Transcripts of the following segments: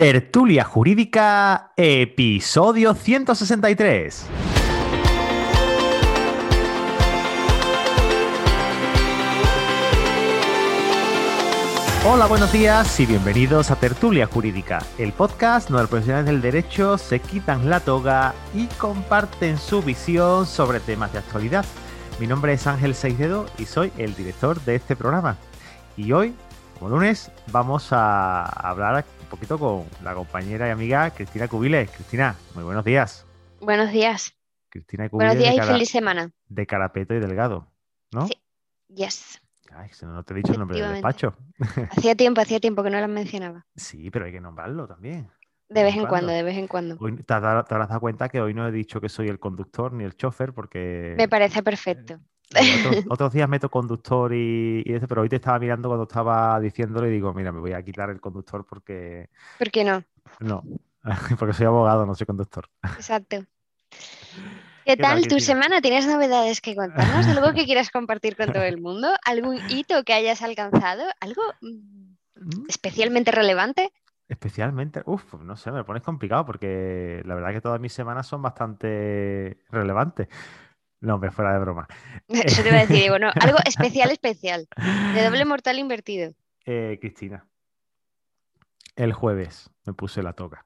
Tertulia Jurídica, episodio 163. Hola, buenos días y bienvenidos a Tertulia Jurídica, el podcast donde los profesionales del derecho se quitan la toga y comparten su visión sobre temas de actualidad. Mi nombre es Ángel Seidedo y soy el director de este programa. Y hoy, como lunes, vamos a hablar poquito con la compañera y amiga Cristina Cubiles. Cristina, muy buenos días. Buenos días. Cristina y Buenos Cubiles días y feliz semana. de carapeto y delgado, ¿no? Sí. Yes. Ay, si no, no te he dicho el nombre del despacho. Hacía tiempo, hacía tiempo que no las mencionaba. Sí, pero hay que nombrarlo también. De vez en cuando, de vez en cuando. Hoy te, has- te habrás dado cuenta que hoy no he dicho que soy el conductor ni el chofer porque Me parece perfecto. otros, otros días meto conductor y, y eso, pero hoy te estaba mirando cuando estaba diciéndolo y digo, mira, me voy a quitar el conductor porque ¿Por qué no? no, porque soy abogado, no soy conductor. Exacto. ¿Qué tal, tal tu Cristina? semana? ¿Tienes novedades que contarnos? ¿Algo que quieras compartir con todo el mundo? ¿Algún hito que hayas alcanzado? ¿Algo mm, Mm, especialmente relevante? Especialmente, uff, no sé, me lo pones complicado porque la verdad que todas mis semanas son bastante relevantes. No, me fuera de broma. Eso te iba a decir, digo, no, algo especial, especial. De doble mortal invertido. Eh, Cristina, el jueves me puse la toga.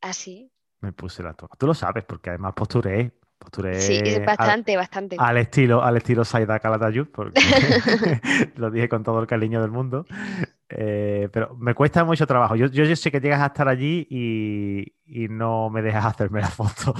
¿Así? Me puse la toga. Tú lo sabes porque además posturé. Posturé Sí, al- bastante, bastante. al, estilo, al estilo Saida Calatayud, porque lo dije con todo el cariño del mundo. Eh, pero me cuesta mucho trabajo. Yo, yo, yo sé que llegas a estar allí y, y no me dejas hacerme la foto.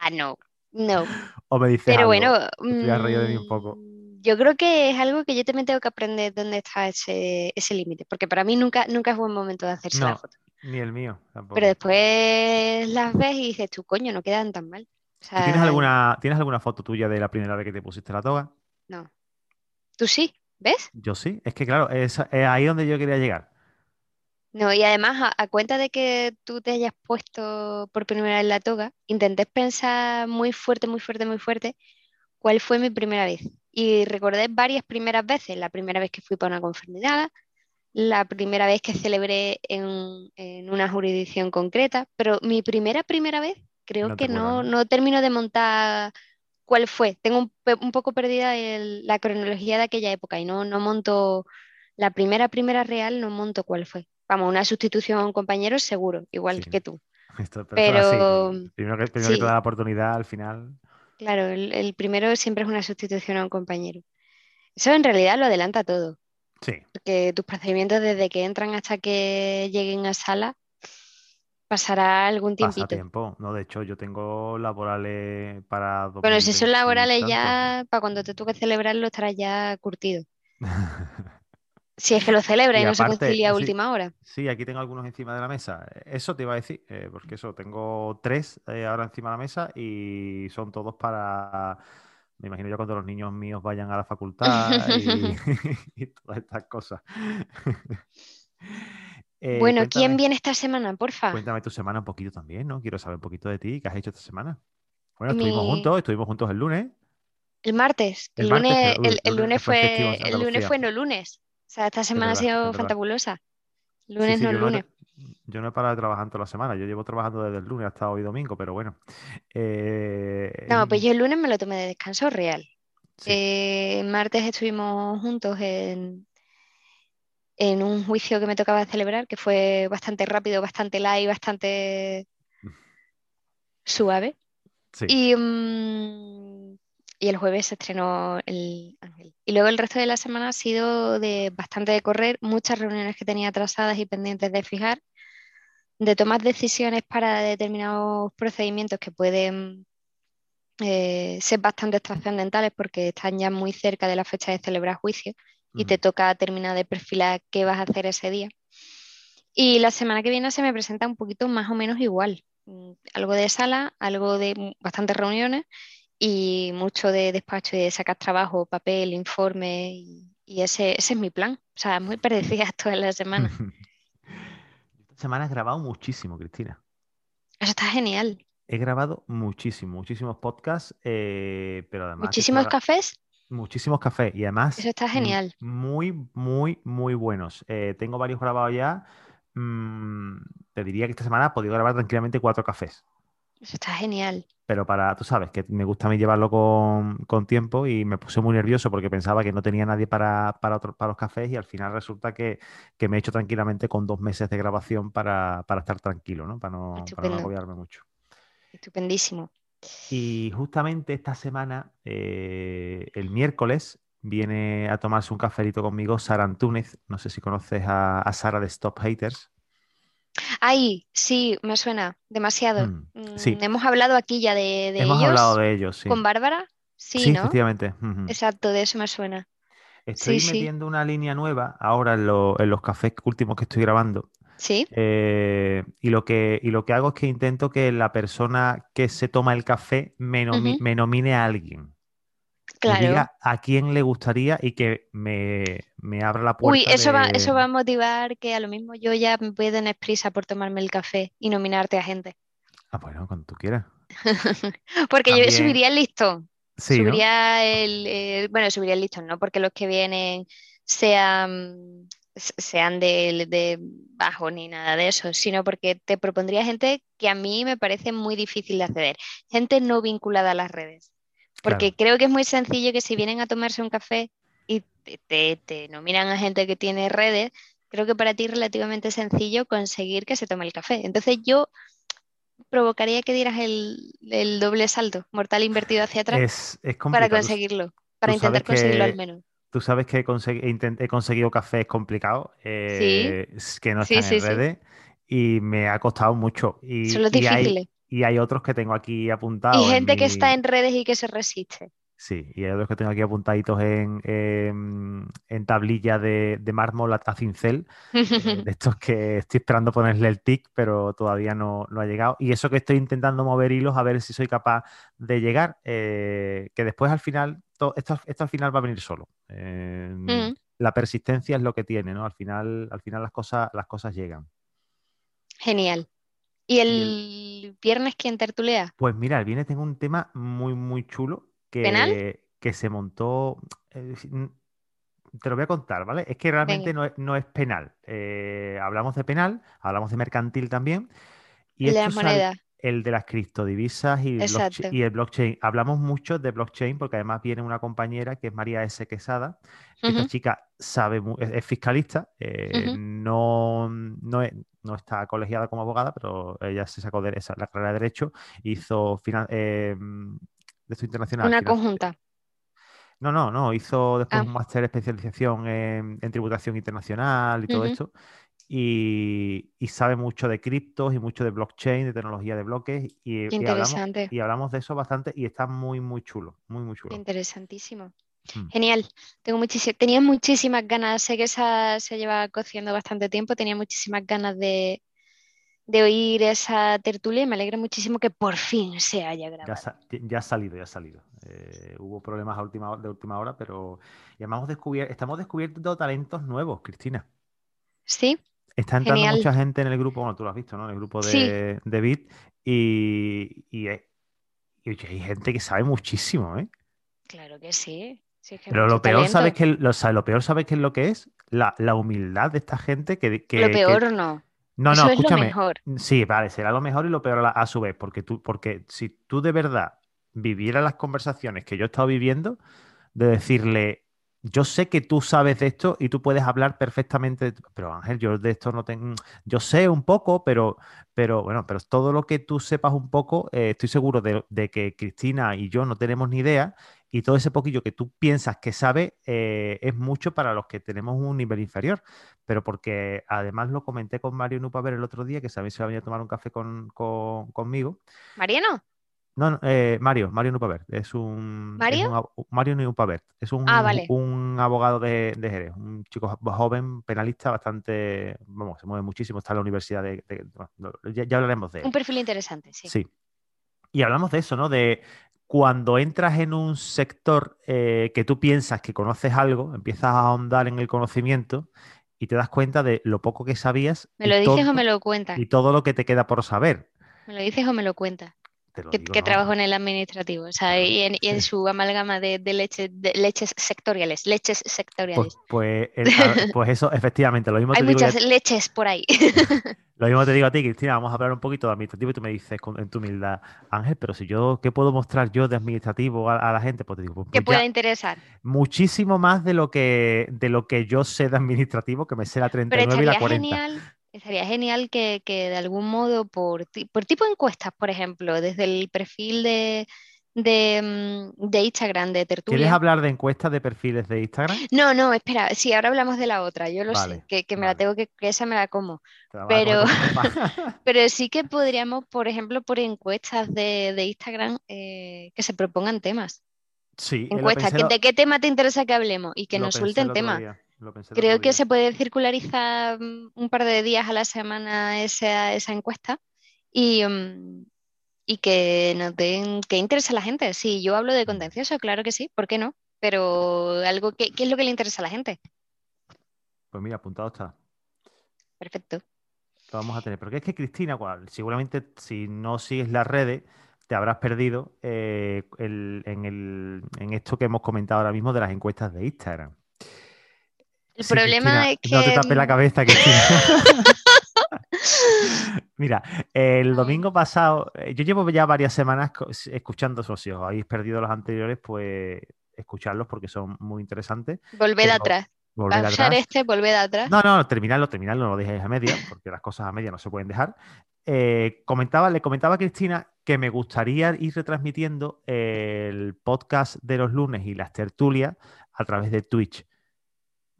Ah, no, no. o me dices Pero algo. bueno, de mí un poco. mm, yo creo que es algo que yo también tengo que aprender dónde está ese, ese límite, porque para mí nunca, nunca es buen momento de hacerse la foto. ni el mío tampoco. Pero después las ves y dices, tú coño, no quedan tan mal. O ¿Tú ¿Tienes alguna, ¿Tienes alguna foto tuya de la primera vez que te pusiste la toga? No. Tú sí, ¿ves? Yo sí. Es que claro, es, es ahí donde yo quería llegar. No, y además, a, a cuenta de que tú te hayas puesto por primera vez la toga, intenté pensar muy fuerte, muy fuerte, muy fuerte, cuál fue mi primera vez. Y recordé varias primeras veces. La primera vez que fui para una confirmidad, la primera vez que celebré en, en una jurisdicción concreta, pero mi primera, primera vez, creo No que no, no termino de montar cuál fue. Tengo un, poco perdida el- la cronología de aquella época y no, no monto la primera, primera real, no monto cuál fue. Vamos, una sustitución a un compañero seguro, igual Sí. que tú. Esto, pero Pero. Primero que, primero que sí. te da la oportunidad, al final. Claro, el, el primero siempre es una sustitución a un compañero. Eso en realidad lo adelanta todo, Sí. porque tus procedimientos desde que entran hasta que lleguen a sala pasará algún Pasa tiempito. tiempo. No, de hecho, yo tengo laborales para Bueno, si son 2020 y laborales ya, para cuando te toque celebrarlo estarás ya curtido. Si es que lo celebra y, Y no se concilia a sí. última hora. Sí, aquí tengo algunos encima de la mesa. Eso te iba a decir, eh, porque eso, tengo tres eh, ahora encima de la mesa y son todos para, me imagino yo cuando los niños míos vayan a la facultad y, y todas estas cosas. Eh, Bueno, cuéntame, ¿quién viene esta semana, porfa? cuéntame tu semana un poquito también, ¿no? Quiero saber un poquito de ti, ¿qué has hecho esta semana? Bueno, estuvimos juntos, estuvimos juntos el lunes. El martes. El El, martes, lunes, el, lunes lunes fue el lunes fue no lunes. O sea, esta semana verdad, ha sido es fantabulosa. Lunes sí, no he lunes. yo no he parado de trabajar toda la semana. Yo llevo trabajando desde el lunes hasta hoy domingo, pero bueno. Eh, No, pues yo el lunes me lo tomé de descanso real. sí. Eh, martes estuvimos juntos en, en un juicio que me tocaba celebrar, que fue bastante rápido, bastante light, bastante suave. Sí. Y, mm, y el jueves se estrenó El Ángel. Y luego el resto de la semana ha sido de bastante de correr, muchas reuniones que tenía atrasadas y pendientes de fijar, de tomar decisiones para determinados procedimientos que pueden eh, ser bastante trascendentales porque están ya muy cerca de la fecha de celebrar juicio y te toca terminar de perfilar qué vas a hacer ese día. Y la semana que viene se me presenta un poquito más o menos igual. Mm, Algo de sala, algo de mm, bastantes reuniones y mucho de despacho y de sacar trabajo, papel, informe y, y ese, ese es mi plan. O sea, muy parecida todas las semanas. Esta semana he grabado muchísimo, Cristina. Eso está genial. He grabado muchísimo, muchísimos podcasts, eh, pero además Muchísimos cafés. muchísimos cafés y además Eso está genial. muy, muy, muy buenos. Eh, tengo varios grabados ya, mm, te diría que esta semana he podido grabar tranquilamente cuatro cafés. Eso está genial. Pero para, tú sabes, que me gusta a mí llevarlo con, con tiempo y me puse muy nervioso porque pensaba que no tenía nadie para, para, otro- para los cafés y al final resulta que, que me he hecho tranquilamente con dos meses de grabación para, para estar tranquilo, ¿no? Para no, para no agobiarme mucho. Estupendísimo. Y justamente esta semana, eh, el miércoles, viene a tomarse un cafelito conmigo Sara Antúnez. No sé si conoces a, a Sara de Stop Haters. Ay, sí, me suena demasiado. Mm, Mm, sí. hemos hablado aquí ya de, de Hemos ellos hablado de ellos, sí. con Bárbara. Sí, Sí, ¿no? efectivamente. ujú. Exacto, de eso me suena. Estoy Sí, metiendo una línea nueva ahora en, lo- en los cafés últimos que estoy grabando. Sí, Eh, y lo que, y lo que hago es que intento que la persona que se toma el café me, nomi- Ujú. me nomine a alguien. Me claro. diga a quién le gustaría y que me, me abra la Uy, puerta eso va, eso va a motivar que a lo mismo yo ya me voy a tener prisa por tomarme el café y nominarte a gente. Ah, bueno, cuando tú quieras. Porque yo subiría el listón. Sí, ¿no? Subiría el, el- bueno, subiría el listón, no porque los que vienen sean, se- sean de, de bajo ni nada de eso, sino porque te propondría gente que a mí me parece muy difícil de acceder, gente no vinculada a las redes. Porque Claro. creo que es muy sencillo que si vienen a tomarse un café y te, te- te nominan a gente que tiene redes, creo que para ti es relativamente sencillo conseguir que se tome el café. Entonces yo provocaría que dieras el, el doble salto mortal invertido hacia atrás Es, es para conseguirlo, para intentar conseguirlo que- al menos. Tú sabes que he, consegui- he conseguido cafés complicados eh, que no están sí, en sí. redes y me ha costado mucho. Y, Son los y hay, difíciles. Y hay otros que tengo aquí apuntados. Y en gente que está en redes y que se resiste. Sí, y hay otros que tengo aquí apuntaditos en, en, en tablilla de, de mármol a a cincel, eh, de estos que estoy esperando ponerle el tic, pero todavía no, no ha llegado. Y eso que estoy intentando mover hilos a ver si soy capaz de llegar, eh, que después al final, to- esto, esto al final va a venir solo. Eh, Mm. La persistencia es lo que tiene, ¿no? Al final, al final las cosas, las cosas llegan. Genial. ¿Y el viernes quién tertulea? Pues mira, el viernes tengo un tema muy, muy chulo que, ¿Penal? que se montó. eh, te lo voy a contar, ¿vale? Es que realmente no es, no es penal. Eh, hablamos de penal, hablamos de mercantil también. Y de esto las sal- monedas. El de las criptodivisas y, el blockchain. Hablamos mucho de blockchain porque además viene una compañera que es María S. Quesada, que esta chica sabe, es, fiscalista, eh, no, no, es- no está colegiada como abogada, pero ella se sacó de esa- la carrera de Derecho, hizo eh, de esto internacional. Una conjunta. No, no, no, hizo después Ah. un máster de especialización en, en tributación internacional y todo esto. Y, y sabe mucho de criptos y mucho de blockchain, de tecnología de bloques. Y, y hablamos, interesante. y hablamos de eso bastante y está muy, muy chulo, muy, muy chulo. Interesantísimo. Mm. Genial. Tengo muchísimas, tenía muchísimas ganas, sé que esa se lleva cociendo bastante tiempo, tenía muchísimas ganas de, de oír esa tertulia y me alegra muchísimo que por fin se haya Ya, grabado. sa- ya ha salido, ya ha salido. Eh, hubo problemas a última, de última hora, pero y además hemos descubier- estamos descubriendo talentos nuevos, Cristina. ¿Sí? Está entrando Genial. mucha gente en el grupo, bueno, tú lo has visto, ¿no? En el grupo Sí. de, de Bit y, y, hay- y, hay gente que sabe muchísimo, ¿eh? Claro que sí. Sí, es que hay Pero lo peor, ¿sabes qué, lo, lo peor, ¿sabes qué es lo que es? La, la humildad de esta gente que... que- Lo que- peor no. No, Eso no, es lo escúchame. mejor. Sí, vale, será lo mejor y lo peor a, la- a su vez, porque tú, porque si tú de verdad vivieras las conversaciones que yo he estado viviendo, de decirle, yo sé que tú sabes de esto y tú puedes hablar perfectamente, pero Ángel, yo de esto no tengo, yo sé un poco, pero, pero bueno, pero todo lo que tú sepas un poco, eh, estoy seguro de, que Cristina y yo no tenemos ni idea y todo ese poquillo que tú piensas que sabe eh, es mucho para los que tenemos un nivel inferior pero porque además lo comenté con Mario Nupaver el otro día, que sabéis se va a venir a tomar un café con, con- conmigo. ¿Mariano? No, no, eh, Mario, Mario Nupaver, es un, es ¿Mario? un ab- Mario Nupaver, es un, Ah, vale. un abogado de, de Jerez, un chico jo- joven, penalista, bastante, vamos, se mueve muchísimo, está en la universidad de, de- bueno, ya, ya hablaremos de él. Un perfil interesante, sí. Sí. Y hablamos de eso, ¿no? De cuando entras en un sector eh, que tú piensas que conoces algo, empiezas a ahondar en el conocimiento y te das cuenta de lo poco que sabías ¿Me lo dices todo, o me lo cuentas? y todo lo que te queda por saber. ¿Me lo dices o me lo cuentas? Que, trabajo en el administrativo, o sea, y, en, su amalgama de, leche, de, leches sectoriales, leches sectoriales. Pues, pues, pues eso, efectivamente, lo mismo Hay muchas leches por ahí. Lo mismo te digo a ti, Cristina, vamos a hablar un poquito de administrativo y tú me dices con, en tu humildad, Ángel, pero si yo, ¿qué puedo mostrar yo de administrativo a, la gente? Pues te digo, pues, que pueda interesar. Muchísimo más de lo que de lo que yo sé de administrativo, que me sé la 39 y la 40. Genial Sería genial que, de algún modo, por, por tipo de encuestas, por ejemplo, desde el perfil de, de, mm, Instagram, de Tertulia. ¿Quieres hablar de encuestas de perfiles de Instagram? No, no, espera, sí, ahora hablamos de la otra, yo lo sé, que, me la tengo que, que esa me la como. Pero, pero sí que podríamos, por ejemplo, por encuestas de, Instagram, eh, que se propongan temas. Sí, encuestas, ¿de qué tema te interesa que hablemos? Y que nos suelten temas. Creo que se puede circularizar mm, un par de días a la semana esa, esa encuesta y, mm, y que nos den, que interesa a la gente. Si yo hablo de contencioso, claro que sí, ¿por qué no? Pero algo que, ¿qué es lo que le interesa a la gente? Pues mira, apuntado está. Perfecto. Lo vamos a tener. Porque es que Cristina, seguramente si no sigues las redes, te habrás perdido eh, en, en esto que hemos comentado ahora mismo de las encuestas de Instagram. El problema es que. No te tapé la cabeza, Cristina. Mira, el domingo pasado, eh, yo llevo ya varias semanas escuchando esos Si os habéis perdido los anteriores, pues escucharlos porque son muy interesantes. Volved atrás. Atrás. este, volved atrás. No, no, terminarlo, terminarlo, no lo dejéis a media, porque las cosas a media no se pueden dejar. Eh, comentaba, le comentaba a Cristina que me gustaría ir retransmitiendo el podcast de los lunes y las tertulias a través de Twitch.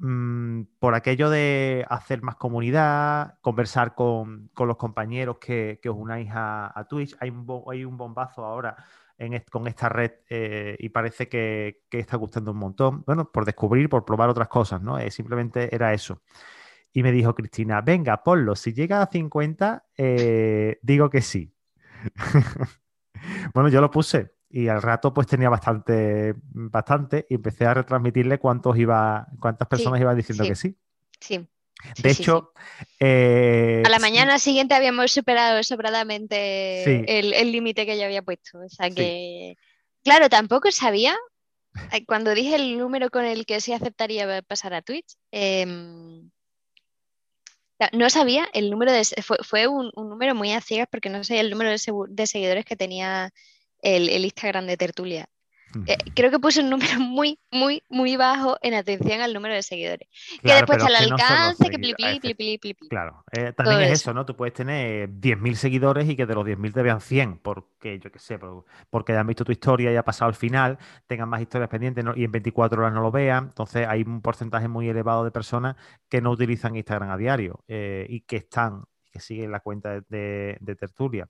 Mm, por aquello de hacer más comunidad, conversar con, los compañeros que, os unáis a, Twitch. Hay un, hay un bombazo ahora con esta red eh, y parece que, está gustando un montón. Bueno, por descubrir, por probar otras cosas, ¿no? Eh, simplemente era eso. Y me dijo Cristina, venga, ponlo, si llega a 50, eh, digo que sí. bueno, yo lo puse y al rato pues tenía bastante, bastante y empecé a retransmitirle cuántos iba, cuántas personas iban diciendo que sí. Sí. De hecho, eh, a la mañana siguiente habíamos superado sobradamente el límite que yo había puesto. O sea que, claro, tampoco sabía, eh, cuando dije el número con el que sí aceptaría pasar a Twitch, em, no sabía el número de... Fue, un, número muy a ciegas porque no sabía el número de seguidores que tenía el, Instagram de Tertulia. Eh, creo que puse un número muy, muy, muy bajo en atención al número de seguidores. que después al alcance, que pli, pli, pli, pli, Claro, eh, también es eso. ¿no? Tú puedes tener 10.000 seguidores y que de los 10.000 te vean 100, porque yo qué sé, porque hayan visto tu historia y ha pasado al final, tengan más historias pendientes y en 24 horas no lo vean. Entonces hay un porcentaje muy elevado de personas que no utilizan Instagram a diario eh, y que están, que siguen la cuenta de Tertulia.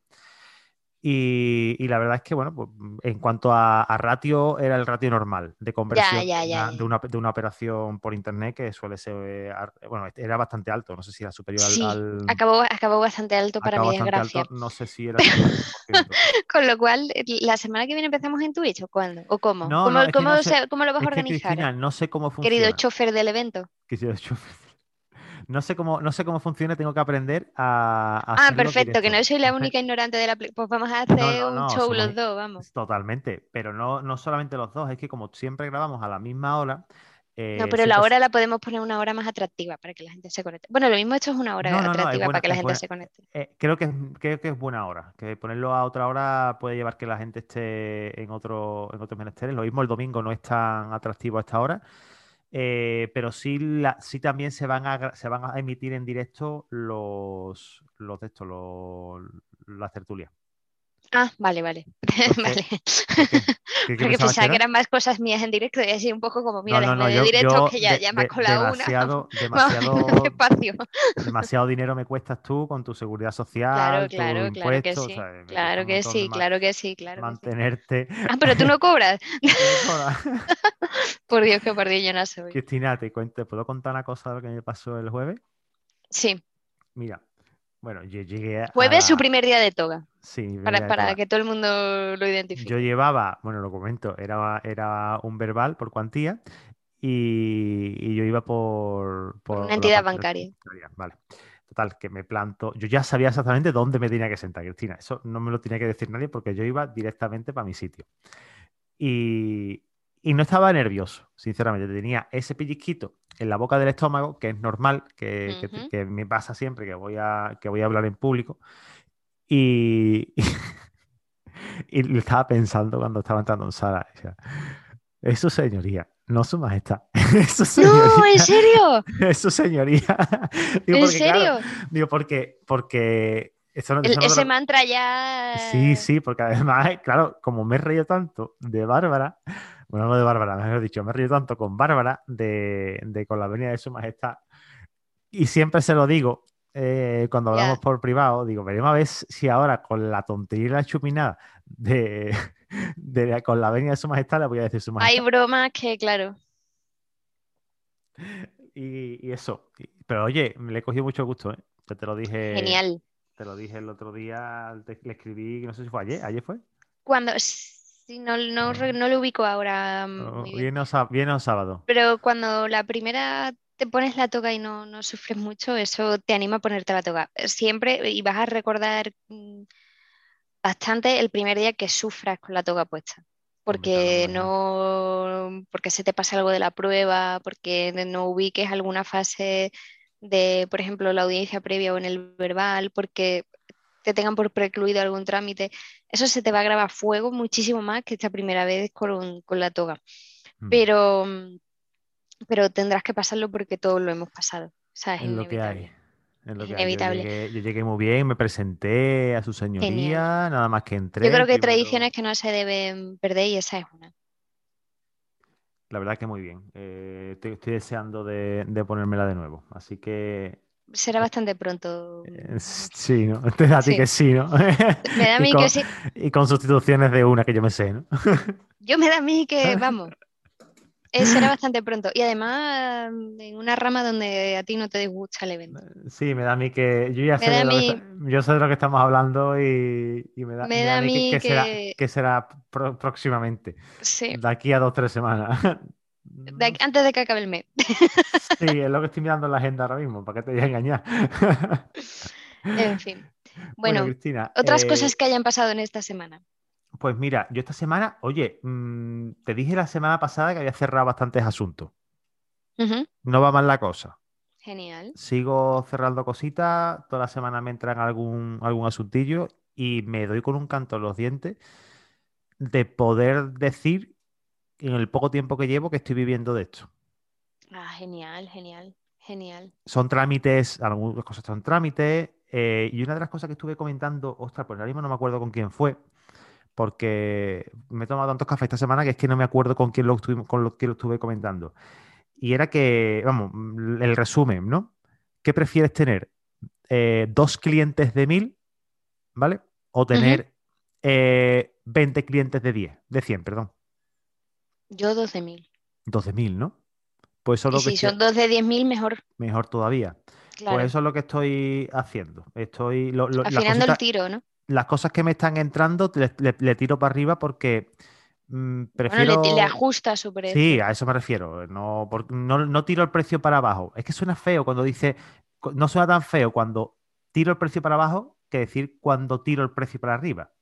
Y, la verdad es que, bueno, pues, en cuanto a, ratio, era el ratio normal de conversión De, una, de, una, operación por internet que suele ser, eh, bueno, era bastante alto, no sé si era superior al, Acabó, acabó bastante alto para mi desgracia. no sé si era. Con lo cual, ¿la semana que viene empezamos en Twitch o cuándo? ¿O cómo? ¿Cómo, cómo, lo vas a organizar? no sé cómo funciona. Querido chofer del evento. Querido chofer no sé cómo, no sé cómo funciona, tengo que aprender a. ah, perfecto, que no soy la única ignorante de la. Pues vamos a hacer un show los dos, vamos. Totalmente, pero no, no solamente los dos, es que como siempre grabamos a la misma hora. Eh, no, pero la hora la podemos poner una hora más atractiva para que la gente se conecte. Bueno, lo mismo esto es una hora atractiva para que la gente se conecte. Eh, creo, que, creo que es buena hora, que ponerlo a otra hora puede llevar que la gente esté en, otro, en otros menesteres. Lo mismo el domingo no es tan atractivo a esta hora. Eh, pero sí, sí también se van, a, se van a emitir en directo los, los de los, las tertulias. Ah, vale, vale. vale. Porque pensaba que, eran más cosas mías en directo y así un poco como, mira, no, de directo que ya, ya me colado demasiado, una. Demasiado, espacio. demasiado dinero me cuestas tú con tu seguridad social, claro, claro, claro que sí. claro que sí, claro que sí, claro Mantenerte. Ah, pero tú no cobras. por Dios, que por Dios yo no soy. Cristina, te, cuento, ¿te puedo contar una cosa de lo que me pasó el jueves? Sí. Mira, bueno, yo llegué a. Jueves su primer día de toga. Sí. Para, que todo el mundo lo identifique. Yo llevaba, bueno, lo comento, era, era un verbal por cuantía y, yo iba por. por una entidad bancaria. Vale. Total, que me planto. Yo ya sabía exactamente dónde me tenía que sentar, Cristina. Eso no me lo tenía que decir nadie porque yo iba directamente para mi sitio. Y, no estaba nervioso, sinceramente. Tenía ese pellizquito en la boca del estómago, que es normal, que, me pasa siempre que voy, a, que voy a hablar en público. Y, y, lo estaba pensando cuando estaba entrando en sala. Eso, señoría, no su majestad. Eso, no, ¿en serio? Eso, señoría. ¿En serio? digo, porque, porque ese mantra ya. Sí, sí, porque además, claro, como me he reído tanto de Bárbara, bueno, no de Bárbara, mejor dicho, me reído tanto con Bárbara de, de con la venida de su majestad, y siempre se lo digo eh, cuando hablamos por privado, digo, veremos a ver si ahora con la tontería y la chuminada de, de, con la venida de su majestad le voy a decir su majestad. Hay bromas que, claro. Y, eso. Pero oye, le he cogido mucho gusto, ¿eh? te lo dije. Genial. Te lo dije el otro día, le escribí, no sé si fue ayer, ¿ayer fue? Cuando, sí, no, no, ah. no lo ubico ahora. Mm, viene, o, sábado. Pero cuando la primera te pones la toga y no, no sufres mucho, eso te anima a ponerte la toga. Siempre, y vas a recordar mm, bastante el primer día que sufras con la toga puesta. Porque no, porque se te pasa algo de la prueba, porque no ubiques alguna fase de, por ejemplo, la audiencia previa o en el verbal, porque te tengan por precluido algún trámite, eso se te va a grabar fuego muchísimo más que esta primera vez con, la toga. Mm. Pero, pero tendrás que pasarlo porque todos lo hemos pasado. es, lo que hay. inevitable. Yo llegué, muy bien, me presenté a su señoría, nada más que entré. Yo creo que hay tradiciones que no se deben perder y esa es una. La verdad que muy bien. Eh, estoy, deseando de, ponérmela de nuevo. Así que. Será bastante pronto. Eh, sí, ¿no? Te da a ti que sí, ¿no? Me da a mí que sí. Y con sustituciones de una que yo me sé, ¿no? yo me da a mí que, vamos, eh, será bastante pronto. Y además en una rama donde a ti no te disgusta el evento. Sí, me da a mí que. Yo ya sé, de, lo que, yo sé de lo que estamos hablando y, me da, a mí que, Será, que será próximamente. Sí. De aquí a dos o tres semanas. Antes de que acabe el mes. sí, es lo que estoy mirando en la agenda ahora mismo, para que te voy a engañar. en fin. Bueno, Cristina, otras eh, cosas que hayan pasado en esta semana. Pues mira, yo esta semana, oye, mm, te dije la semana pasada que había cerrado bastantes asuntos. No va mal la cosa. Genial. Sigo cerrando cositas, toda la semana me entran algún, algún asuntillo y me doy con un canto en los dientes de poder decir en el poco tiempo que llevo que estoy viviendo de esto. Ah, genial, genial, genial. Son trámites, algunas cosas son trámites, eh, y una de las cosas que estuve comentando, ostras, pues ahora mismo no me acuerdo con quién fue, porque me he tomado tantos cafés esta semana que es que no me acuerdo con quién lo, con lo que lo estuve comentando. Y era que, vamos, el resumen, ¿no? ¿Qué prefieres tener? Eh, ¿Dos clientes de mil? ¿Vale? O tener 20 eh, clientes de 10, de 100, perdón. Yo 12.000. 12.000, ¿no? Pues eso y si son dos de 10.000, mejor. Mejor todavía. Pues eso es lo que estoy haciendo. Estoy. Lo, Afinando el tiro, ¿no? las cosas que me están entrando le, tiro para arriba porque mm, prefiero... le, ajusta su precio. Sí, a eso me refiero. No, no, tiro el precio para abajo. Es que suena feo cuando dice... No suena tan feo cuando tiro el precio para abajo que decir cuando tiro el precio para arriba.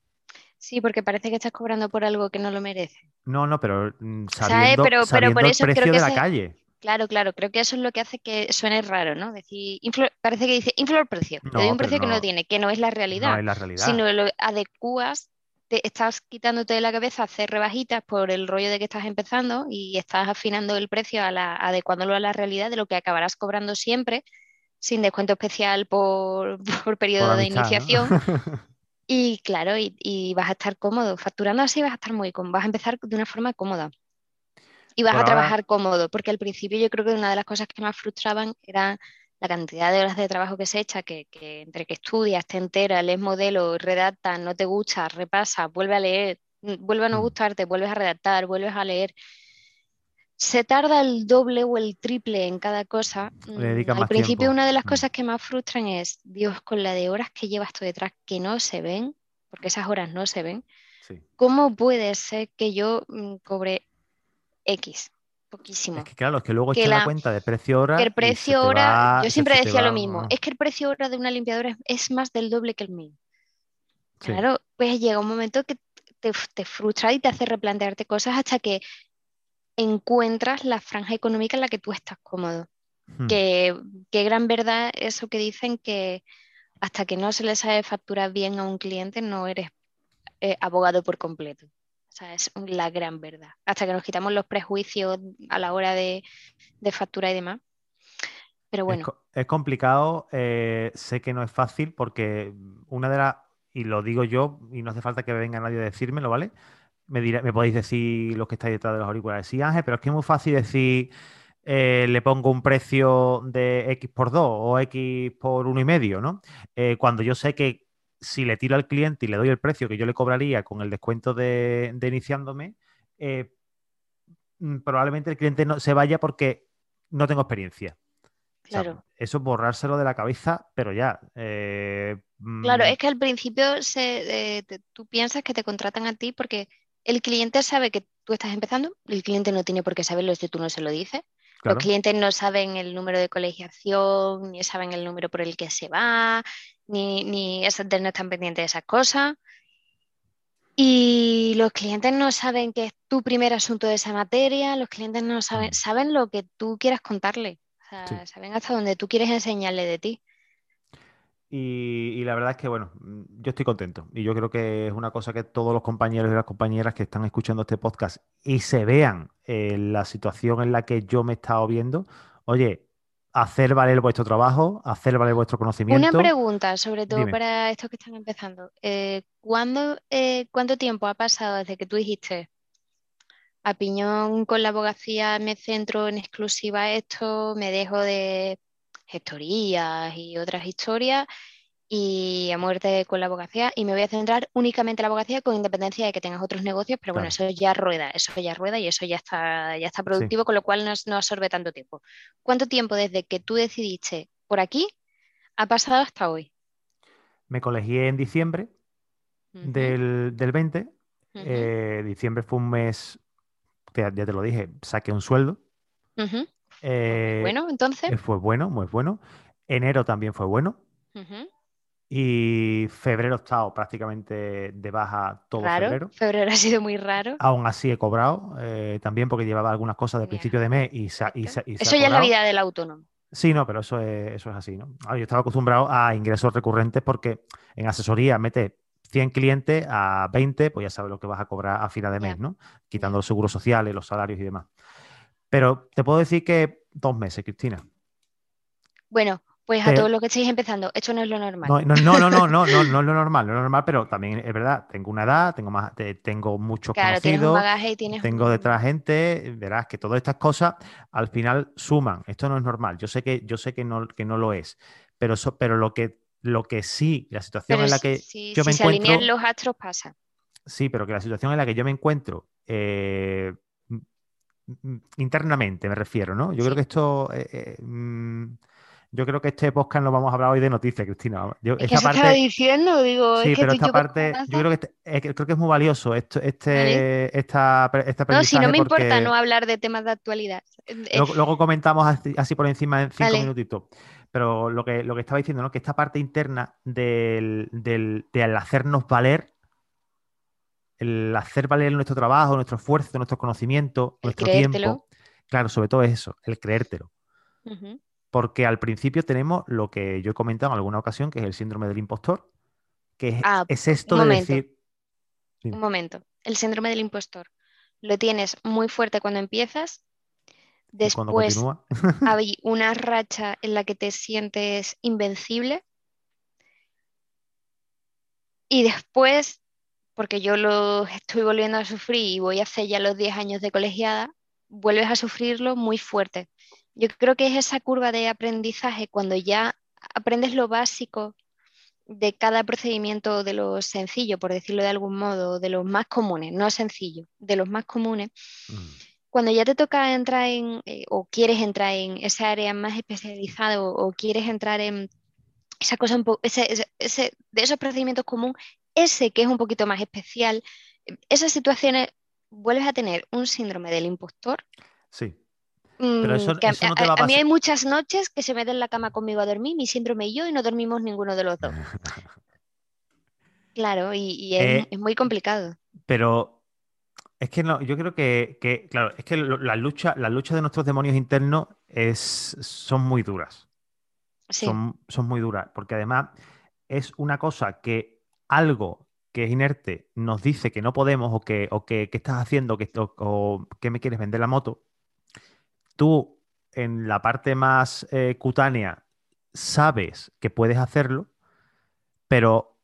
Sí, porque parece que estás cobrando por algo que no lo merece. No, no, pero mm, sabiendo, pero, por el precio de la calle. Claro, claro, creo que eso es lo que hace que suene raro, ¿no? Decir, parece que dice infla el precio, te doy un precio que no tiene, que no es la realidad, no es la realidad. sino lo adecuas, te estás quitándote de la cabeza hacer rebajitas por el rollo de que estás empezando y estás afinando el precio, a la, adecuándolo a la realidad de lo que acabarás cobrando siempre, sin descuento especial por, por periodo de iniciación. y claro, y, y, vas a estar cómodo, facturando así vas a estar muy cómodo, vas a empezar de una forma cómoda y vas a trabajar cómodo, porque al principio yo creo que una de las cosas que más frustraban era la cantidad de horas de trabajo que se echa, que, entre que estudias, te enteras, lees modelo, redactas, no te gusta, repasas, vuelve a leer, mm, vuelve a no mm. gustarte, vuelves a redactar, vuelves a leer. Se tarda el doble o el triple en cada cosa. Mm, al principio una de las cosas que más frustran es, Dios, con la de horas que llevas tú detrás que no se ven, porque esas horas no se ven, ¿cómo puede ser que yo cobre X. Poquísimo. Es que claro, es que luego echa la, cuenta de precio hora. Que el precio hora, yo siempre decía lo mismo, es que el precio hora de una limpiadora es más del doble que el mío. Claro, pues llega un momento que te, te frustra y te hace replantearte cosas hasta que encuentras la franja económica en la que tú estás cómodo. Hmm. Que, qué gran verdad eso que dicen que hasta que no se le sabe facturar bien a un cliente no eres eh, abogado por completo. O sea, es la gran verdad. Hasta que nos quitamos los prejuicios a la hora de, factura y demás. Pero bueno. Es, complicado, eh, sé que no es fácil porque una de las, y lo digo yo, y no hace falta que venga nadie a decírmelo, ¿vale? Me, me podéis decir los que estáis detrás de los auriculares. Sí, Ángel, pero es que es muy fácil decir, eh, le pongo un precio de X por 2 o X por uno y medio, ¿no? Eh, cuando yo sé que si le tiro al cliente y le doy el precio que yo le cobraría con el descuento de, iniciándome, eh, mm, probablemente el cliente no se vaya porque no tengo experiencia. Claro. eso borrárselo de la cabeza, pero ya. claro, mm. es que al principio se, tú piensas que te contratan a ti porque el cliente sabe que tú estás empezando, el cliente no tiene por qué saberlo si tú no se lo dices. Los clientes no saben el número de colegiación, ni saben el número por el que se va, ni, ni no están pendientes de esas cosas. Y los clientes no saben que es tu primer asunto de esa materia, los clientes no saben, mm. saben lo que tú quieras contarle, saben hasta dónde tú quieres enseñarle de ti. Y, la verdad es que, bueno, mm, yo estoy contento. Y yo creo que es una cosa que todos los compañeros y las compañeras que están escuchando este podcast y se vean la situación en la que yo me he estado viendo, oye, hacer valer vuestro trabajo, hacer valer vuestro conocimiento. Una pregunta, sobre todo para estos que están empezando. Eh, eh, ¿Cuánto tiempo ha pasado desde que tú dijiste, a piñón con la abogacía me centro en exclusiva esto, me dejo de gestorías y otras historias y a muerte con la abogacía y me voy a centrar únicamente en la abogacía con independencia de que tengas otros negocios, pero bueno, eso ya rueda, eso ya rueda y eso ya está, ya está productivo, con lo cual no, absorbe tanto tiempo. ¿Cuánto tiempo desde que tú decidiste por aquí ha pasado hasta hoy? Me colegié en diciembre del, 20. Eh, diciembre fue un mes, ya te lo dije, saqué un sueldo. Eh, bueno, entonces. Fue bueno, muy bueno. Enero también fue bueno. Y febrero he estado prácticamente de baja todo febrero. Febrero ha sido muy raro. Aún así he cobrado eh, también porque llevaba algunas cosas de principio de mes y, Eso ya es la vida del autónomo. Sí, no, pero eso es, eso es así, ¿no? yo estaba acostumbrado a ingresos recurrentes porque en asesoría mete 100 clientes a 20, pues ya sabes lo que vas a cobrar a final de mes, ¿no? Quitando los seguros sociales, los salarios y demás. Pero te puedo decir que dos meses, Cristina. Bueno, pues a todos los que estáis empezando, esto no es lo normal. No, no, no, no, no, no, es lo normal, no es lo normal, pero también es verdad, tengo una edad, tengo más, tengo muchos claro, conocidos, tengo detrás gente, verás que todas estas cosas al final suman. Esto no es normal. Yo sé que, yo sé que no, que no lo es, pero, pero lo que lo que sí, la situación en la que yo me encuentro. Si se alinean los astros pasa. Sí, pero que la situación en la que yo me encuentro eh, internamente me refiero, ¿no? Yo creo que esto, eh, eh, mm, yo creo que este podcast no vamos a hablar hoy de noticias, Cristina. Yo, esta parte, diciendo, digo, sí, pero esta parte, yo creo que, este, creo que es muy valioso esto, este, esta, esta No, si no me importa no hablar de temas de actualidad. Luego, comentamos así, por encima en cinco minutitos. Pero lo que, lo que estaba diciendo, ¿no? Que esta parte interna del, del, del hacernos valer el hacer valer nuestro trabajo, nuestro esfuerzo, nuestro conocimiento, nuestro tiempo. Claro, sobre todo es eso, el creértelo. Porque al principio tenemos lo que yo he comentado en alguna ocasión, que es el síndrome del impostor, que es, ah, esto de decir... Un momento, el síndrome del impostor. Lo tienes muy fuerte cuando empiezas, después hay una racha en la que te sientes invencible. Y después porque yo lo estoy volviendo a sufrir y voy a hacer ya los 10 años de colegiada, vuelves a sufrirlo muy fuerte. Yo creo que es esa curva de aprendizaje cuando ya aprendes lo básico de cada procedimiento de lo sencillo, por decirlo de algún modo, de los más comunes, no sencillo, de los más comunes. Mm. Cuando ya te toca entrar en, eh, o quieres entrar en esa área más especializada o, quieres entrar en esa cosa un poco, ese, de esos procedimientos comunes, ese que es un poquito más especial, esas situaciones vuelves a tener un síndrome del impostor Sí. Mm, eso- que a, eso no te va a a mí hay muchas noches que se meten en la cama conmigo a dormir, mi síndrome y yo, y no dormimos ninguno de los dos. Claro, y, y es, Eh, es muy complicado. Pero es que no, yo creo que, que, claro, es que lo- la lucha, la lucha de nuestros demonios internos es, son muy duras. Sí, Son, son muy duras. Porque además es una cosa que algo que es inerte nos dice que no podemos o que, o que, ¿qué estás haciendo que, o, o que me quieres vender la moto. Tú en la parte más eh, cutánea sabes que puedes hacerlo, pero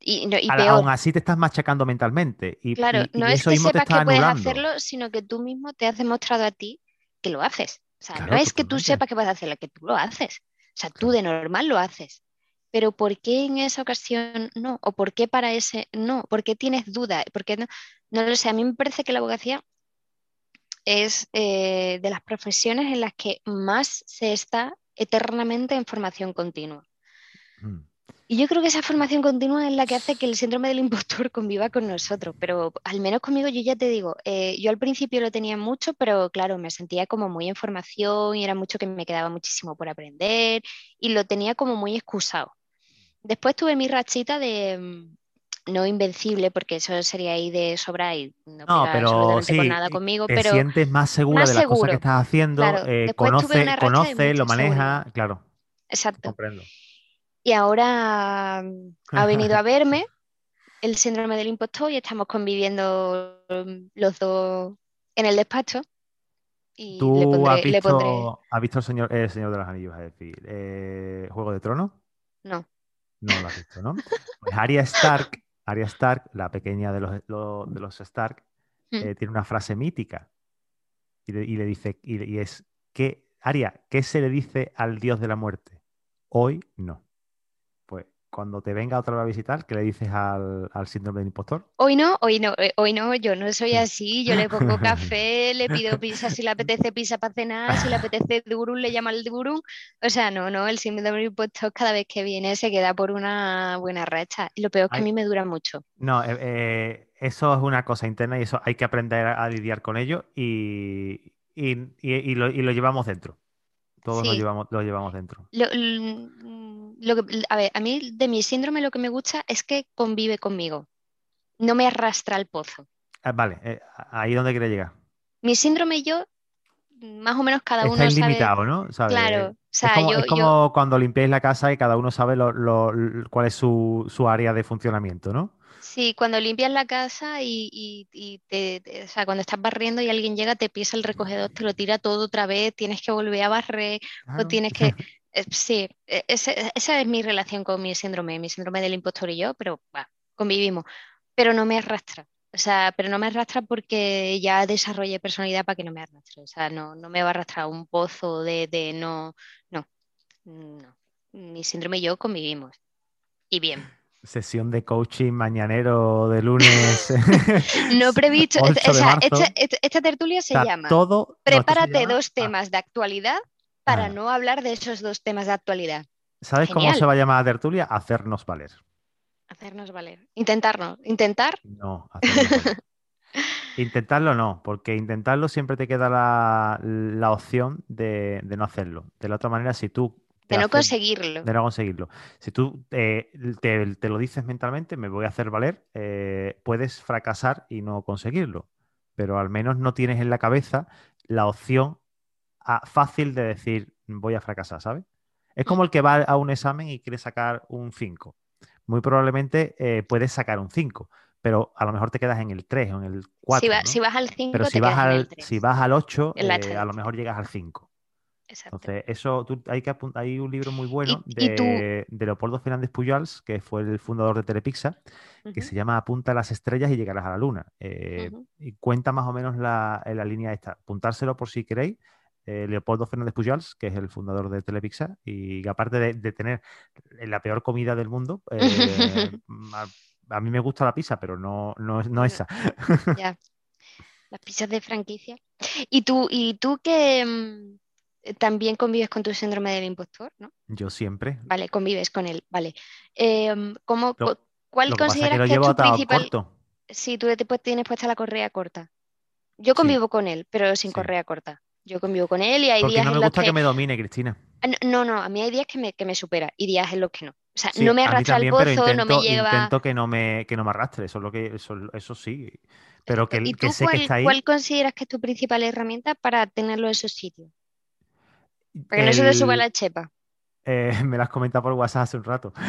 y, no- y a- peor, aún así te estás machacando mentalmente. Y, claro, y- no es eso que sepas que puedes anulando. hacerlo, sino que tú mismo te has demostrado a ti que lo haces. O sea, no es que tú sepas que puedes hacerlo, que tú lo haces. O sea, tú de normal lo haces. Pero ¿por qué en esa ocasión no? ¿O por qué para ese no? ¿Por qué tienes duda? ¿Por qué no? No lo sé. A mí me parece que la abogacía es eh, de las profesiones en las que más se está eternamente en formación continua. Mm. Y yo creo que esa formación continua es la que hace que el síndrome del impostor conviva con nosotros, pero al menos conmigo yo ya te digo, eh, yo al principio lo tenía mucho, pero claro, me sentía como muy en formación y era mucho que me quedaba muchísimo por aprender y lo tenía como muy excusado. Después tuve mi rachita de, mm, no invencible, porque eso sería ahí de sobra y no, No, pero absolutamente con sí, nada y conmigo, te pero sientes más segura más de las cosas que estás haciendo, claro. eh, conoce, lo maneja, claro, exacto. comprendo. Y ahora mm, ha venido a verme el síndrome del impostor y estamos conviviendo mm, los dos en el despacho. Y le ¿Tú has pondré, le pondré, visto, has visto el señor, el Señor de los Anillos, es decir, eh, Juego de Tronos? no, No lo has visto, ¿no? Pues Arya Stark, Arya Stark, la pequeña de los, lo- de los Stark, Mm. eh, tiene una frase mítica y le, y le dice, y, y es, que Arya, ¿qué se le dice al dios de la muerte? Hoy no. Cuando te venga otra vez a visitar, ¿qué le dices al, al síndrome del impostor? Hoy no, hoy no, eh, hoy no, yo no soy así, yo le pongo café, le pido pizza si le apetece pizza para cenar, si le apetece durum, le llama al durum. O sea, no, no, el síndrome del impostor cada vez que viene se queda por una buena racha. Y lo peor es que a mí me dura mucho. No, eh, eh, eso es una cosa interna y eso hay que aprender a, a lidiar con ello y- y- y lo, y lo llevamos dentro. Todos lo llevamos, lo llevamos dentro. Lo, que- a ver, a mí de mi síndrome lo que me gusta es que convive conmigo, no me arrastra al pozo. Ah, vale, eh, ahí donde quiere llegar. Mi síndrome y yo, más o menos cada uno Está sabe. ilimitado, ¿no? Claro, o Es como, yo, es yo, como cuando limpiáis la casa y cada uno sabe lo- cuál es su, su área de funcionamiento, ¿no? Sí, cuando limpias la casa y, y- y te, te- o sea, cuando estás barriendo y alguien llega, te pisa el recogedor, te lo tira todo otra vez, tienes que volver a barrer o tienes que. eh, sí, ese- esa es mi relación con mi síndrome, mi síndrome del impostor y yo, pero convivimos. Pero no me arrastra. O sea, pero no me arrastra porque ya desarrollé personalidad para que no me arrastre. O sea, no, no me va a arrastrar un pozo de, de no, no, no. Mi síndrome y yo convivimos. Y bien. Sesión de coaching mañanero de lunes. No previsto. 8 esta- o sea, esta, esta- esta tertulia se Está llama todo. no, Prepárate llama- dos ah, temas de actualidad para Ah. no hablar de esos dos temas de actualidad. ¿Sabes cómo se va a llamar la tertulia? Hacernos valer. Hacernos valer. Intentarnos. Intentar. No, valer. Intentarlo no, porque intentarlo siempre te queda la, la opción de, de no hacerlo. De la otra manera, si tú De no conseguirlo. de no conseguirlo. Si tú eh, te, te lo dices mentalmente, me voy a hacer valer, eh, puedes fracasar y no conseguirlo. Pero al menos no tienes en la cabeza la opción a- fácil de decir voy a fracasar, ¿sabes? Es como el que va a un examen y quiere sacar un 5. Muy probablemente eh, puedes sacar un 5, pero a lo mejor te quedas en el 3 o en el 4. si, va- ¿no? si vas al 5, Pero te si vas, el al, 3. si vas al 8, En la eh, a lo mejor llegas al 5. Exacto. Entonces, eso tú- hay que hay un libro muy bueno Y- y tú- de, de Leopoldo Fernández Pujols, que fue el fundador de Telepizza, que Ujú, se llama Apunta a las estrellas y llegarás a la luna. Eh, y cuenta más o menos la, en la línea esta. Apuntárselo por si queréis. Eh, Leopoldo Fernández Pujols, que es el fundador de Telepizza, y que aparte de, de tener la peor comida del mundo, eh, a, a mí me gusta la pizza, pero no, no, no esa. Ya. Las pizzas de franquicia. ¿Y tú, y tú que mm, eh, también convives con tu síndrome del impostor, ¿no? Yo siempre. Vale, convives con él, vale. Em, ¿cómo, Lo- ¿Cuál Lo que consideras que que es tu principal? corto. Si tú te tienes puesta la correa corta. Yo convivo con él, pero sin correa corta. Yo convivo con él y hay Porque días no me en los gusta que... que... me domine, Cristina. Ah, no- No, a mí hay días que me, que me supera y días en los que no. O sea, Sí, no me arrastra al pozo, no me intento, lleva... intento que no me, que no me arrastre, eso es lo que, eso, eso sí. Pero que, ¿Y que tú sé cuál, que está ahí. cuál consideras que es tu principal herramienta para tenerlo en esos sitios? Para que no se te suba la chepa. Eh, me las comentado por WhatsApp hace un rato.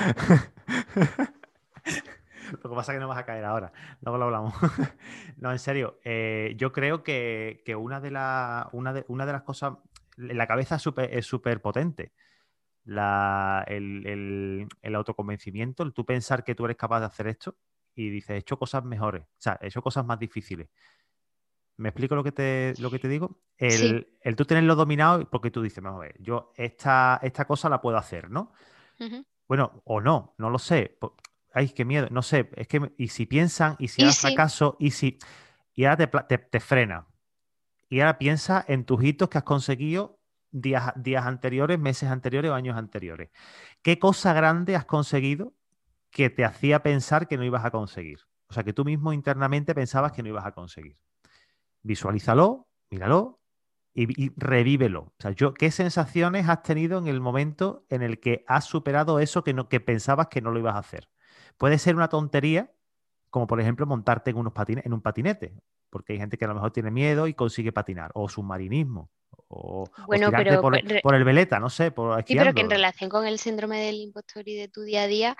Lo que pasa es que no vas a caer ahora. Luego lo hablamos. No, en serio. eh, yo creo que, que una, de la- una, de, una de las cosas. La cabeza es súper es súper potente. La- el, el- el autoconvencimiento, el tú pensar que tú eres capaz de hacer esto y dices, he hecho cosas mejores. O sea, he hecho cosas más difíciles. ¿Me explico lo que te, lo que te digo? El, Sí. el tú tenerlo dominado, porque tú dices, vamos a ver, yo esta, esta cosa la puedo hacer, ¿no? Bueno, o no, no lo sé. Ay, qué miedo, no sé. Es que, y si piensan, y si si- fracaso, y si. Y ahora te, te, te frena. Y ahora piensa en tus hitos que has conseguido días, días anteriores, meses anteriores o años anteriores. ¿Qué cosa grande has conseguido que te hacía pensar que no ibas a conseguir? O sea, que tú mismo internamente pensabas que no ibas a conseguir. Visualízalo, míralo y, y revívelo. O sea, yo, ¿qué sensaciones has tenido en el momento en el que has superado eso que, no, que pensabas que no lo ibas a hacer? Puede ser una tontería, como por ejemplo montarte en, unos patine- en un patinete, porque hay gente que a lo mejor tiene miedo y consigue patinar, o submarinismo, o, o Bueno, tirarte pero- por, el veleta, no sé, por Sí, pero que en relación con el síndrome del impostor y de tu día a día,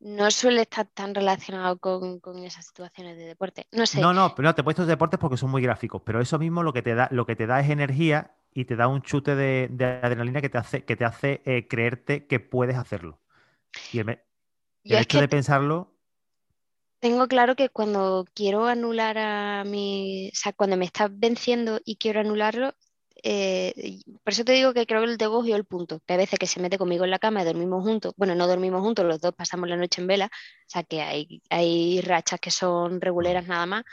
no suele estar tan relacionado con, con esas situaciones de deporte. No sé. No, no, pero no, te he puesto deportes porque son muy gráficos, pero eso mismo lo que te da, lo que te da es energía y te da un chute de, de adrenalina que te hace, que te hace eh, creerte que puedes hacerlo. Y el, Yo el es hecho que de pensarlo, tengo claro que cuando quiero anular a mi, o sea, cuando me está venciendo y quiero anularlo, eh, por eso te digo que creo que el te cogió el punto, que a veces que se mete conmigo en la cama y dormimos juntos, bueno, no dormimos juntos, los dos pasamos la noche en vela, o sea que hay, hay rachas que son reguleras nada más,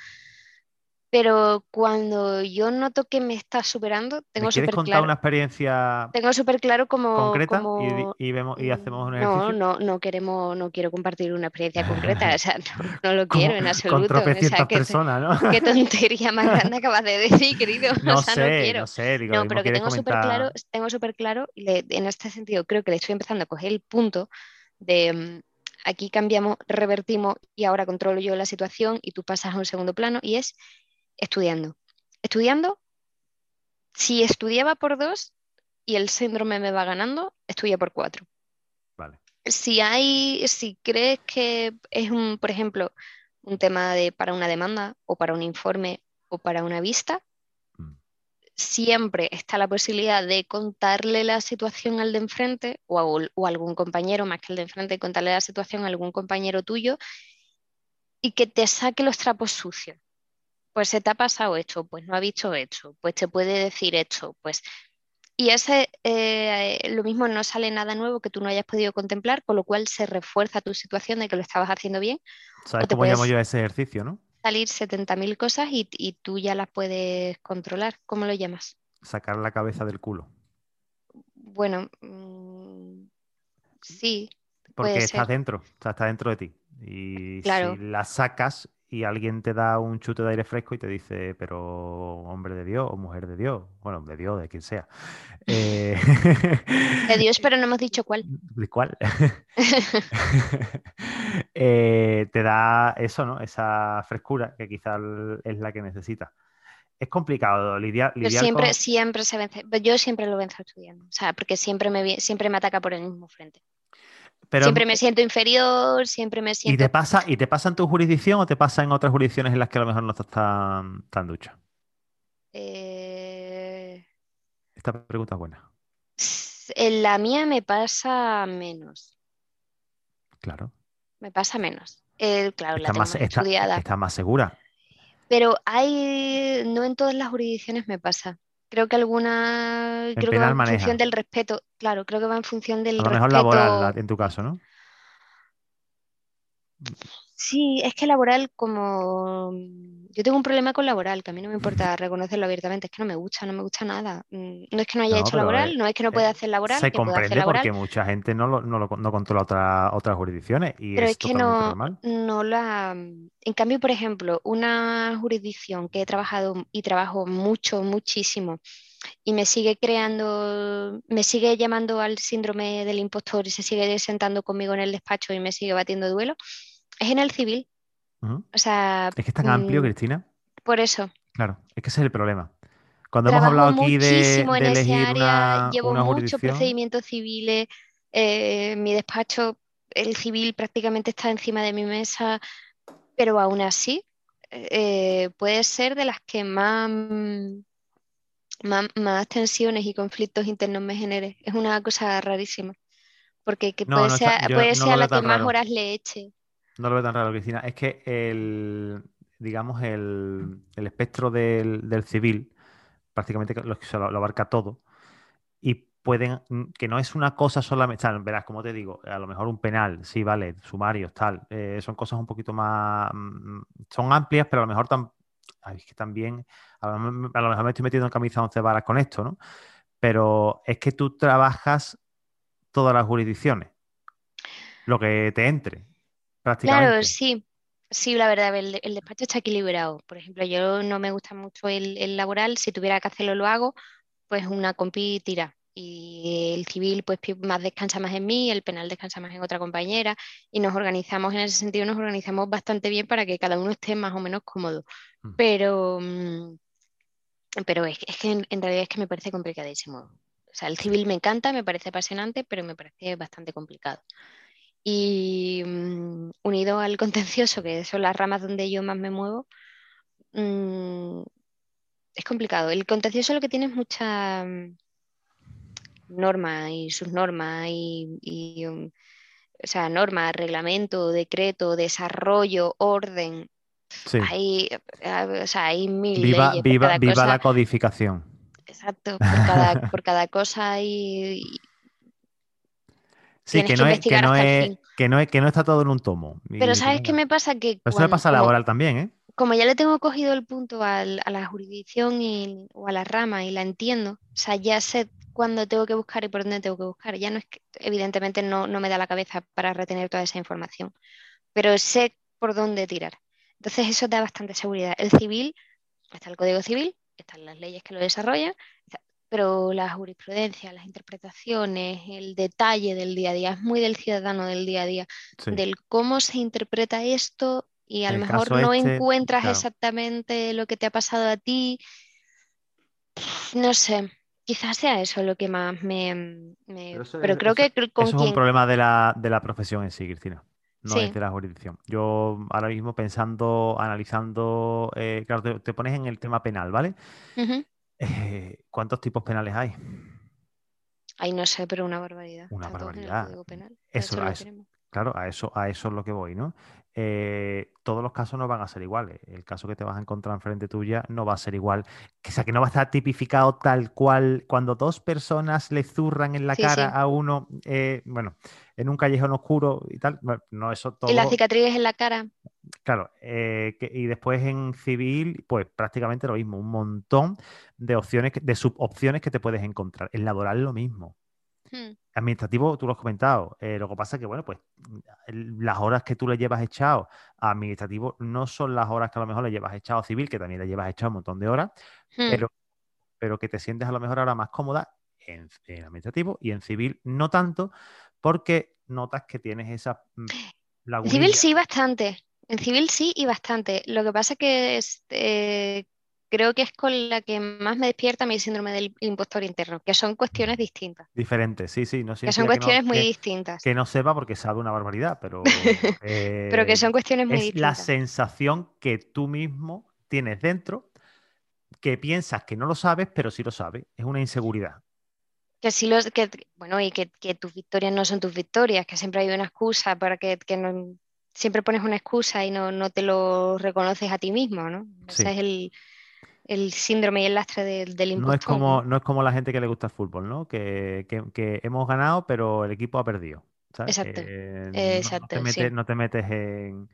pero cuando yo noto que me está superando, ¿me tengo quieres súper contar claro, una experiencia tengo súper claro como, concreta y, como y vemos y hacemos un no, ejercicio? no, no queremos, no quiero compartir una experiencia concreta, o sea, no, no lo quiero en con absoluto. O sea, personas, ¿no? Qué tontería más grande acabas de decir, querido. No o sea, no sé, quiero. no sé, digo, No, pero que tengo súper claro, tengo súper claro, y le- en este sentido creo que le estoy empezando a coger el punto de mm, aquí cambiamos, revertimos y ahora controlo yo la situación y tú pasas a un segundo plano y es estudiando. Estudiando, si estudiaba por dos y el síndrome me va ganando, estudia por cuatro Vale. si hay, si crees que es un, por ejemplo, un tema de para una demanda o para un informe o para una vista, Mm. siempre está la posibilidad de contarle la situación al de enfrente o a, o algún compañero más que el de enfrente, contarle la situación a algún compañero tuyo y que te saque los trapos sucios. Pues se te ha pasado esto, pues no ha visto esto, pues te puede decir esto, pues y ese, eh, lo mismo, no sale nada nuevo que tú no hayas podido contemplar, con lo cual se refuerza tu situación de que lo estabas haciendo bien. ¿Sabes cómo llamo yo a ese ejercicio, no? Salir 70.000 cosas y, y tú ya las puedes controlar. ¿Cómo lo llamas? Sacar la cabeza del culo. Bueno, mm, sí, Porque Puede está ser. dentro, o sea, está dentro de ti. Y Claro. si la sacas y alguien te da un chute de aire fresco y te dice, pero hombre de Dios o mujer de Dios, bueno, de Dios, de quien sea. Eh, de Dios, pero no hemos dicho cuál. ¿De cuál? Eh, te da eso, ¿no? Esa frescura que quizás es la que necesitas. Es complicado lidiar, Pero siempre, con... siempre se vence. Yo siempre lo venzo estudiando, o sea, porque siempre me, siempre me ataca por el mismo frente. Pero, siempre me siento inferior, siempre me ¿y, siento... te pasa, ¿Y te pasa en tu jurisdicción o te pasa en otras jurisdicciones en las que a lo mejor no estás tan, tan ducha? eh, Esta pregunta es buena. En la mía me pasa menos, Claro. me pasa menos. Eh, claro, la Está tengo más, más está- estudiada, está más segura. pero hay, no en todas las jurisdicciones me pasa. Creo que alguna, creo que va en maneja. función del respeto, claro, creo que va en función del A lo mejor respeto. laboral, en tu caso, ¿no? Sí, es que laboral como... Yo tengo un problema con laboral, que a mí no me importa reconocerlo abiertamente, es que no me gusta, no me gusta nada. Mm, no es que no haya hecho laboral, eh, no es que no pueda hacer laboral, se que pueda hacer comprende laboral, porque mucha gente no, lo, no, lo- no controla otra- otras jurisdicciones y pero es es que no, normal. no la... En cambio, por ejemplo, una jurisdicción que he trabajado y trabajo mucho, muchísimo, y me sigue creando, me sigue llamando al síndrome del impostor y se sigue sentando conmigo en el despacho y me sigue batiendo duelo, es en el civil. O sea, Es que es tan amplio, mm, Cristina. por eso. Claro, es que ese es el problema. Cuando hemos hablado aquí de, muchísimo en de elegir área, una, llevo una muchos procedimientos civiles, eh, mi despacho, el civil prácticamente está encima de mi mesa, pero aún así eh, puede ser de las que más, más, más tensiones y conflictos internos me genere. Es una cosa rarísima, porque que no, puede no ser, está, puede ser a la que más horas le eche. No lo veo tan raro, Cristina. Es que el, digamos, el, el espectro del, del civil prácticamente lo, abarca todo. Y pueden, mm, que no es una cosa solamente, o sea, verás, como te digo, a lo mejor un penal, sí, vale, sumarios, tal, eh, son cosas un poquito más, mm, son amplias, pero a lo mejor tam- ay, es que también, a lo, mejor- a lo mejor me estoy metiendo en camisa once varas con esto, ¿no? Pero es que tú trabajas todas las jurisdicciones, lo que te entre, Claro, sí, sí, la verdad, el, el despacho está equilibrado. Por ejemplo, yo no me gusta mucho el, el laboral, si tuviera que hacerlo lo hago, pues una compi tira. Y el civil pues más descansa más en mí, el penal descansa más en otra compañera y nos organizamos en ese sentido, nos organizamos bastante bien para que cada uno esté más o menos cómodo. Mm. Pero, mm, pero es, es que en, en realidad es que me parece complicadísimo. O sea, el civil me encanta, me parece apasionante, pero me parece bastante complicado. Y mm, unido al contencioso, que son las ramas donde yo más me muevo, mm, es complicado. El contencioso lo que tiene es mucha mm, norma y subnorma y, y, um, o sea, norma, reglamento, decreto, desarrollo, orden. Sí. Hay, o sea, hay mil Viva, leyes viva, viva cosa. la codificación. Exacto, por cada, por cada cosa hay, Sí, que que no, es, que, no hasta el es, fin. que, no es, que no está todo en un tomo. Pero ¿sabes qué me pasa? Que eso cuan- pasa a como, laboral también, ¿eh? como ya le tengo cogido el punto al- a la jurisdicción y, o a la rama y la entiendo, o sea, ya sé cuándo tengo que buscar y por dónde tengo que buscar. Ya no es que, evidentemente, no, no me da la cabeza para retener toda esa información, pero sé por dónde tirar. Entonces, eso da bastante seguridad. El civil, está el Código Civil, están las leyes que lo desarrollan, está- pero la jurisprudencia, las interpretaciones, el detalle del día a día, es muy del ciudadano del día a día Sí. del cómo se interpreta esto y a lo mejor no este, encuentras claro. exactamente lo que te ha pasado a ti. No sé, quizás sea eso lo que más me... me- Pero eso, pero es- creo eso- que con eso es un problema de la, de la profesión en sí, Cristina. No Sí, es de la jurisdicción. Yo ahora mismo pensando, analizando, eh, claro, te, te pones en el tema penal, ¿vale? ujú. Eh, ¿cuántos tipos penales hay? Ay, no sé, pero una barbaridad. Una barbaridad. Penal. Eso, eso claro, a eso, a eso es lo que voy, ¿no? Eh, todos los casos no van a ser iguales. El caso que te vas a encontrar enfrente tuya no va a ser igual. O sea, que no va a estar tipificado tal cual cuando dos personas le zurran en la Sí, cara sí. a uno, eh, bueno, en un callejón oscuro y tal. Bueno, no, eso Y las todo, cicatrices en la cara. claro. eh, que- y después en civil, pues prácticamente lo mismo. Un montón de opciones, de subopciones que te puedes encontrar. En laboral lo mismo. Hmm. Administrativo, tú lo has comentado. eh, lo que pasa es que, bueno, pues las horas que tú le llevas echado a administrativo no son las horas que a lo mejor le llevas echado a civil, que también le llevas echado un montón de horas, Hmm. pero, pero que te sientes a lo mejor ahora más cómoda en, en administrativo y en civil no tanto, porque notas que tienes esa mm, En civil sí, bastante. En civil sí y bastante. Lo que pasa que es, eh, creo que es con la que más me despierta mi síndrome del impostor interno, que son cuestiones distintas. Diferente, sí, sí, no Que son significa que no, cuestiones muy que, distintas. que no sepa porque sabe una barbaridad, pero Pero que eh, son cuestiones muy es la sensación que tú mismo tienes dentro, que piensas que no lo sabes, pero sí lo sabes. Es una inseguridad. Que sí los, que, bueno, y que, que tus victorias no son tus victorias, que siempre hay una excusa para que, que no, siempre pones una excusa y no, no te lo reconoces a ti mismo, ¿no? Sí. Ese es el, el síndrome y el lastre del, del No es como, ¿no? es como la gente que le gusta el fútbol, ¿no? Que, que- que hemos ganado, pero el equipo ha perdido. Exacto. Eh, Exacto. No, te metes, en.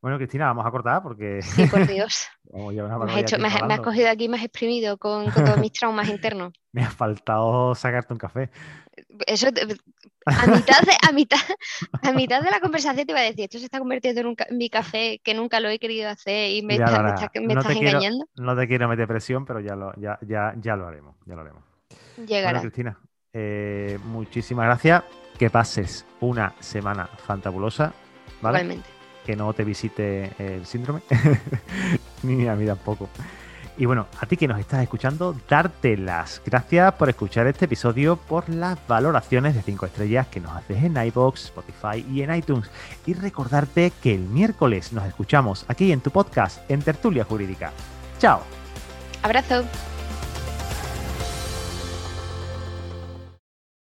Bueno, Cristina, vamos a cortar porque. Sí, por Dios. me, has cogido aquí, más exprimido con, con todos mis traumas internos. me ha faltado sacarte un café. Eso, a mitad, de, a, mitad, a mitad de la conversación te iba a decir, esto se está convirtiendo en, un, mi café que nunca lo he querido hacer y me, estás engañando. no te quiero meter presión, pero ya lo, ya, ya, ya lo haremos. Ya lo haremos. Llegará. Cristina, eh, muchísimas gracias. Que pases una semana fantabulosa. ¿vale? Igualmente. Que no te visite el síndrome, ni a mí tampoco. Y bueno, a ti que nos estás escuchando, darte las gracias por escuchar este episodio, por las valoraciones de 5 estrellas que nos haces en iBox, Spotify y en iTunes. Y recordarte que el miércoles nos escuchamos aquí en tu podcast, en Tertulia Jurídica. ¡Chao! Abrazo.